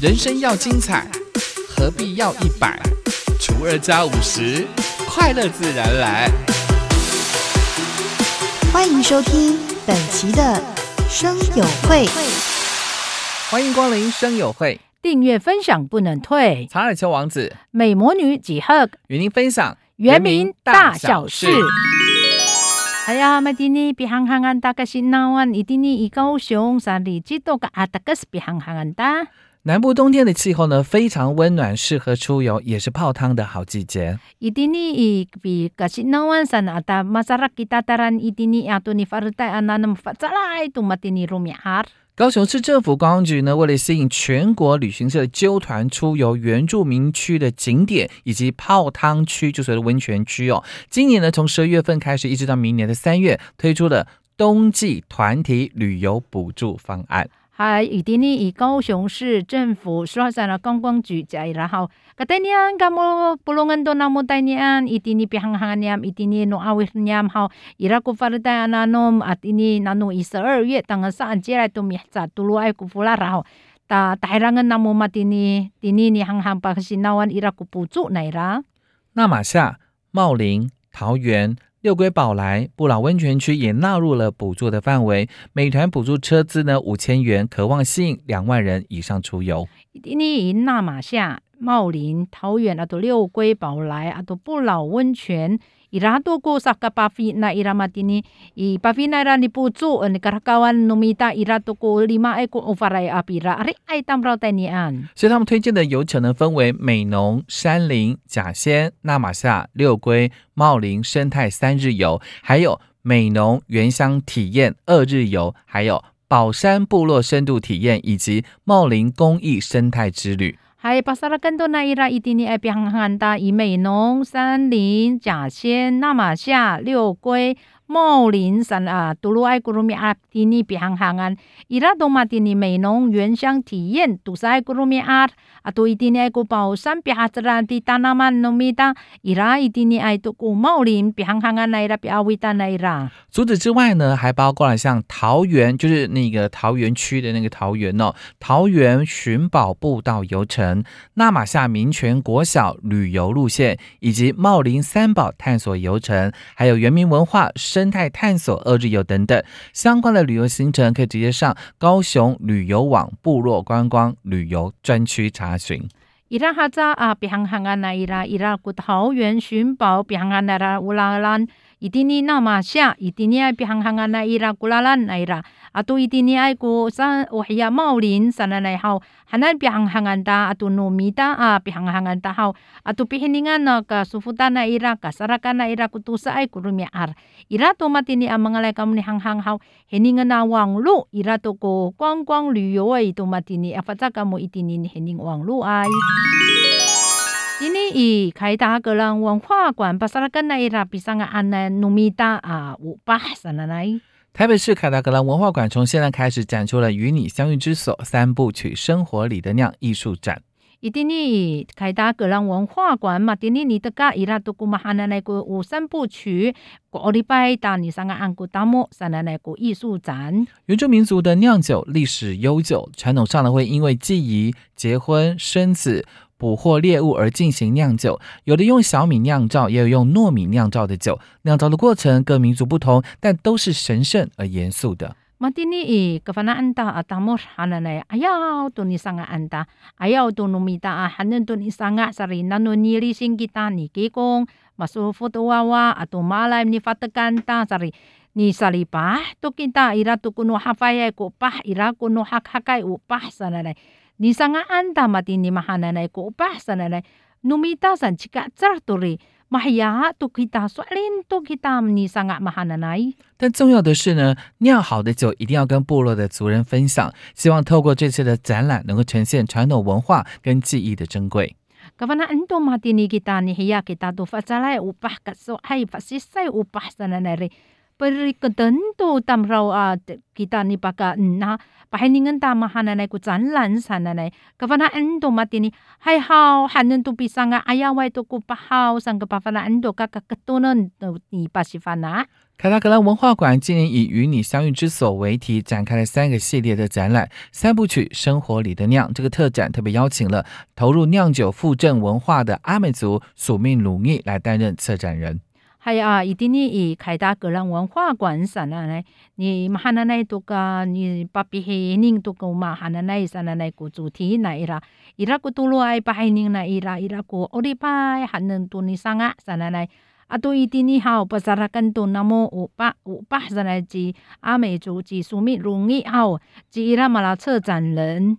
人生要精彩，何必要一百除二加五十，快乐自然来。欢迎收听本期的生友会，欢迎光临生友会，订阅分享不能退。查尔丘王子美魔女几何与您分享原名大小事。哎呀，麦蒂尼比行行安大概是那湾，一定尼以高雄三里几多个阿达个是比行行安大。南部冬天的气候呢，非常温暖，适合出游，也是泡汤的好季节。一定尼以比个是那湾山阿达马萨拉吉达达兰，一定尼阿多尼法尔代安那那么发扎来，杜马蒂尼鲁米哈。高雄市政府观光局呢，为了吸引全国旅行社纠团出游原住民区的景点以及泡汤区，就所谓的温泉区哦，今年呢，从十二月份开始，一直到明年的三月，推出了冬季团体旅游补助方案。啊，伊定呢以高雄市政府刷上了观光局加然后，个第年个莫不隆恩多那么第年，伊伫呢别行行年，伊伫呢诺阿维斯年好，伊拉古法的戴安诺啊，伫呢那诺一十二月，当个上接来都咪咋都罗爱古弗拉然后，大大人个那么嘛伫呢伫呢呢行行把个新那湾伊拉古补助来啦。纳马夏、茂林、桃园。六龟宝来不老温泉区也纳入了补助的范围，美团补助车资呢五千元，渴望吸引两万人以上出游。你纳马夏、茂林、桃园啊，都六龟宝来啊，都不老温泉。Irado ko sa kapafi na iramatini i pafi na ra ni pucu ni karakawan numita irado ko lima ay ko ofaray apira ari ay tamraw tanian 所以他们推荐的游程呢，分为美浓、山林、甲仙、纳马夏、六龟、茂林生态三日游，还有美浓原乡体验二日游，还有宝山部落深度体验，以及茂林公益生态之旅。还有巴沙拉更多那伊拉伊蒂尼爱比汉达以美农山林甲仙纳玛夏六龟。茂林山啊，杜鲁爱古鲁米阿蒂尼比行行安，伊拉多马蒂尼美浓原乡体验，杜塞古鲁米阿，啊杜伊蒂尼爱古宝山比哈兹兰蒂达纳曼努米达，伊拉伊蒂尼爱杜古茂林比行行安来拉比阿维达来拉。除此之外呢，还包括了像桃园，就是那个桃园区的那个桃园哦，桃园寻宝步道游程、纳马夏民权国小旅游路线，以及茂林三宝探索游程，还有原民文化生。生态探索、二日游等等相关的旅游行程，可以直接上高雄旅游网部落观光旅游专区查询。伊拉哈扎啊，别行行啊，那伊拉伊拉古桃园寻宝，别行啊那拉乌拉兰。伊蒂尼那马夏，伊蒂尼爱比行行啊那伊拉古拉兰那伊拉，啊都伊蒂尼爱古山乌黑亚茂林山那来好，还能比行行啊达啊都糯米达啊比行行啊达好，啊都比黑尼安那个舒服达那伊拉个萨拉干那伊拉古都是爱古鲁米阿，伊拉都马蒂尼啊蒙个来咁尼行行好，黑尼个那网路伊拉都个观光旅游啊伊都马蒂尼啊发扎个么伊蒂尼黑尼网路爱。今年以开达格兰文化馆巴萨拉根内拉比上个安奈努米达啊五八三奶奶。台北市凯达格兰文化馆从现在开始展出了《与你相遇之所》三部曲《生活里的酿》艺术展。一定呢，开达格兰文化馆嘛，今年你的家伊拉都古嘛哈奶奶个五三部曲，个礼拜达你上个安古达莫三奶奶个艺术展。原住民族的酿酒历史悠久，传统上呢会因为祭仪、结婚、生子。捕获猎物而进行酿酒，有的用小米酿造，也有用糯米酿造的酒。酿造的过程各民族不同，但都是神圣而严肃的。马蒂尼伊格法纳安达阿达莫哈纳奈，哎呀，多尼桑阿安达，哎呀，多努米达阿哈嫩多尼桑阿萨里那努尼里辛吉达尼基贡，你上个安达嘛的你嘛哈奶奶过巴萨奶奶，努米达山起个扎多哩，嘛呀都可以打算林都可以打你上个嘛哈奶奶。但重要的是呢，酿好的酒一定要跟部落的族人分享，希望透过这次的展览，能够呈现传统文化跟记忆的珍贵。Kawana ento mati ni kita ni hiya kita tu fasalai upah katso hai fasisai upah sana nari beri ketentu tam rau a kita ni paka na pahiningan ta mahananay ko zanlan sananay kavana endo matini hay how hanen tu pisanga ayaway to ko pahaw sang kapafana endo kakakatunon ni pasifana 凯达格兰文化馆今年以“与你相遇之所”为题，展开了三个系列的展览。三部曲《生活里的酿》这个特展特别邀请了投入酿酒复振文化的阿美族署命鲁尼来担任策展人。系啊，一定呢以凯达格兰文化馆上啊呢，你马哈那多个你巴比黑宁多个嘛哈那奈上那奈个主题那伊拉，伊拉个多罗爱巴黑宁那伊拉伊拉个奥利拜哈能多尼上啊上那奈。atau itini hau pasarakan tu namo upa upa sana ji 阿美族及苏密容易好，及伊拉马拉策展人。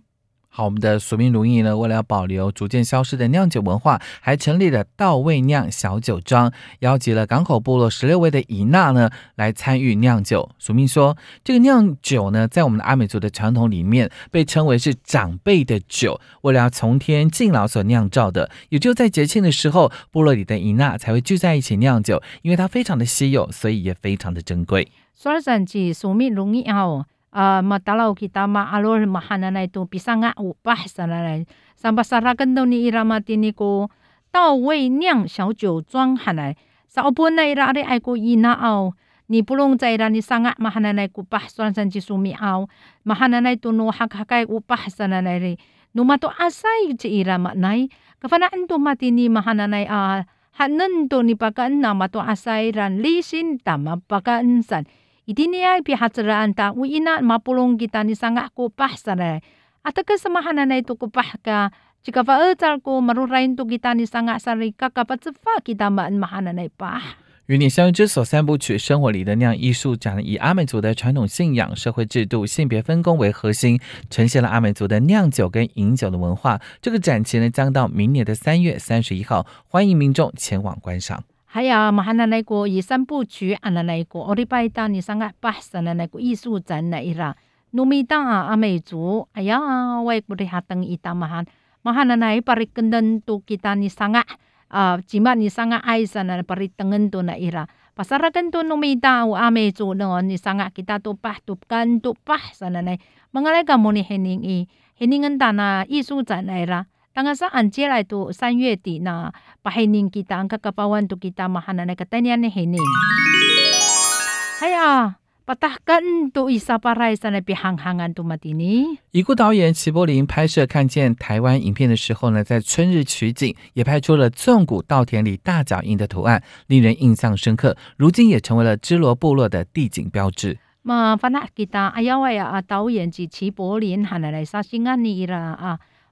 好，我们的索命如意呢，为了要保留逐渐消失的酿酒文化，还成立了稻味酿小酒庄，邀集了港口部落十六位的姨娜呢来参与酿酒。索命说，这个酿酒呢，在我们的阿美族的传统里面，被称为是长辈的酒，为了要从天敬老所酿造的。也就在节庆的时候，部落里的姨娜才会聚在一起酿酒，因为它非常的稀有，所以也非常的珍贵。说上去，索命容易好。Uh, matalaw kita maalor mahana na ito pisanga upah sana na sambasarakan daw ni ira matini ko tao wei niang xiao jiu zhuang hanai sa opon na ira ari ai ko ina ao ni pulong za ira ni sanga mahana na ko pah suan san ji sumi ao mahana na ito no hak hakai upah sana na ri no mato asai ji ira ma nai kafana ento matini mahana na a hanan to ni pakaan na mato asai ran lisin tama pakaan san Idiniay pihatsaraan ta uina mapulong kita ni sanga ko pahsara. At kasamahan na ito ko pah ka Jika faal ko marurain to kita ni sanga sari kakapatsafa kita maan mahana na ipah. 与你相遇之所三部曲《生活里的酿》艺术展，以阿美族的传统信仰、社会制度、性别分工为核心，呈现了阿美族的酿酒跟饮酒的文化。这个展期呢，将到明年的三月三十一号，欢迎民众前往观赏。还有马哈那那个以三部曲啊那那个奥利拜达你上个巴萨那那个艺术展那伊拉，努米达啊阿美族，哎呀，我不得哈登伊达马哈马哈那那 pari kendan tu kita ni sangat uh, jimat ni sangat ai sana pari tengen tu na ira pasarakan tu numita u ame tu no ni sangat kita tu pah tu kan tu pah sana nai mengalai kamu ni hening i heningan tanah isu zan ira 当然上按接来到三月底那把黑宁给当个个百万都给当嘛哈那那个当年的黑宁，哎呀。patahkan tu isa parai sana pihangangan tu matini。已故导演齐柏林拍摄看见台湾影片的时候呢，在春日取景，也拍出了纵谷稻田里大脚印的图案，令人印象深刻。如今也成为了支罗部落的地景标志。嘛，反正给他哎呀喂啊，导演及齐柏林喊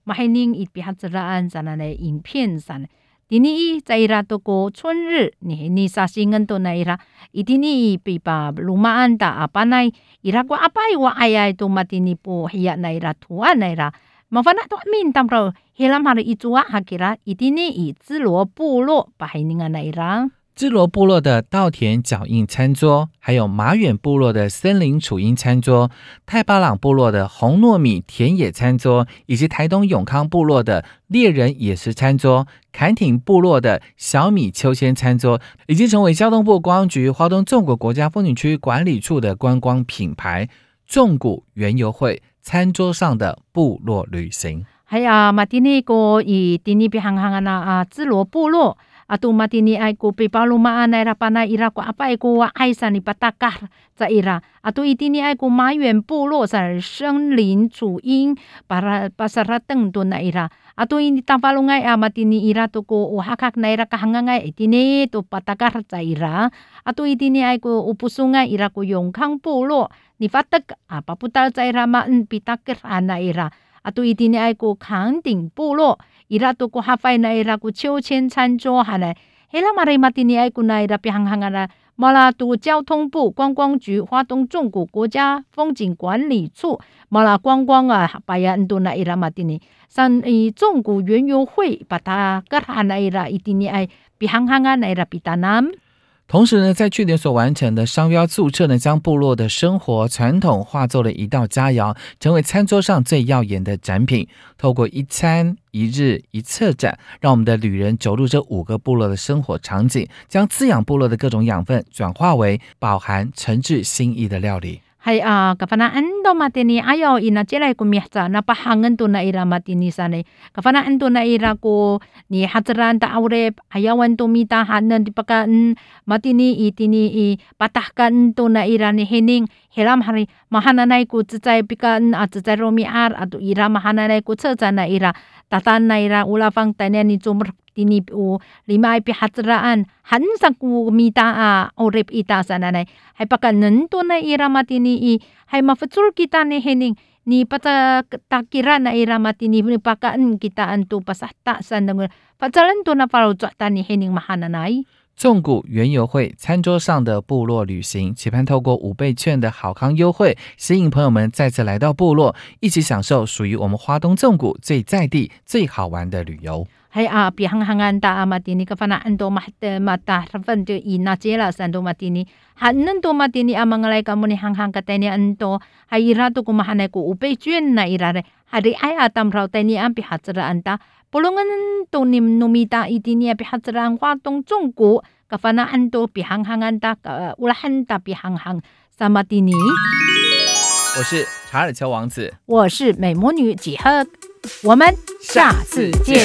来来杀心安尼啦啊。mahining ipihazraan sana na 影片 sana dini zaira to ko 春日你你 sa singan to na ira itini pipa lumaan ta apa nai ira ko apa wa ayai to matini po hiya na ira tua na ira mafana to min tam ro helam hari itua hakira itini i 自罗部落 pahininga na ira 智罗部落的稻田脚印餐桌，还有马远部落的森林楚音餐桌，泰巴朗部落的红糯米田野餐桌，以及台东永康部落的猎人野食餐桌，坎挺部落的小米秋千餐桌，已经成为交通部观光局华东纵谷国家风景区管理处的观光品牌——纵谷园游会餐桌上的部落旅行。还有马蒂尼个以蒂尼比行行啊啊，智罗部落。Atu mati ni ai ko pe palu ma ana ira pana ira ko apa ko wa ai sa ni patakar za ira. Atu iti ni ai ko ma yuan bu lo sa sheng lin chu yin para pasara teng do na ira. Atu ini tampalu ngai a mati ni ira to ko o hakak na ira kahanga ngai iti ni to patakar za ira. Atu iti ni ai ko upusunga ira ko yong kang bu lo ni fatak apa putal za ira ma en pitakir ana ira. Atu iti ni ai ko kang ding bu lo 伊拉都过哈费那伊拉过秋千餐桌哈呢，伊拉马里马蒂尼埃古那伊拉别行行啊啦，马拉都交通部观光局华东纵谷国家风景管理处马拉观光啊，把亚恩多那伊拉马蒂尼，上伊纵谷园游会把它格哈那伊拉伊蒂尼埃别行行啊那伊拉比达南。同时呢，在去年所完成的商标注册呢，将部落的生活传统化作了一道佳肴，成为餐桌上最耀眼的展品。透过一餐一日一策展，让我们的旅人走入这五个部落的生活场景，将滋养部落的各种养分转化为饱含诚挚心意的料理。Hay a kafanaan do matini ayo ina chelai ku mihsa na pahangan tu na ira matini sane kafanaan tu na ira ku ni hatran ta aure ayawan tu mita hanan di pakan matini itini i patahkan tu na ira ni hening helam hari mahananay ku tsutsay pikan at tsutsay romi ar at ira mahananay ku tsutsa na ira tatan na ira ulafang tanya ni 第，古，纵谷原游会，餐桌上的部落旅行，期盼透过五倍券的好康优惠，吸引朋友们再次来到部落，一起享受属于我们花东纵谷最在地、最好玩的旅游。还啊，比杭杭安达阿玛蒂尼，格法那安多马德马达，他反就伊那杰拉三多马蒂尼，还恁多马蒂尼阿蒙个来格莫尼行行格蒂尼安多，还伊拉多个马哈奈古乌贝卷那伊拉嘞，哈得埃阿达姆罗蒂尼安比哈兹拉安达，布隆恩多尼努米达伊蒂尼阿比哈兹兰安华东中国，格法那安多比杭行安达呃乌拉汉达比杭杭萨马蒂尼。我是查尔乔王子，我是美魔女几何，我们。下次见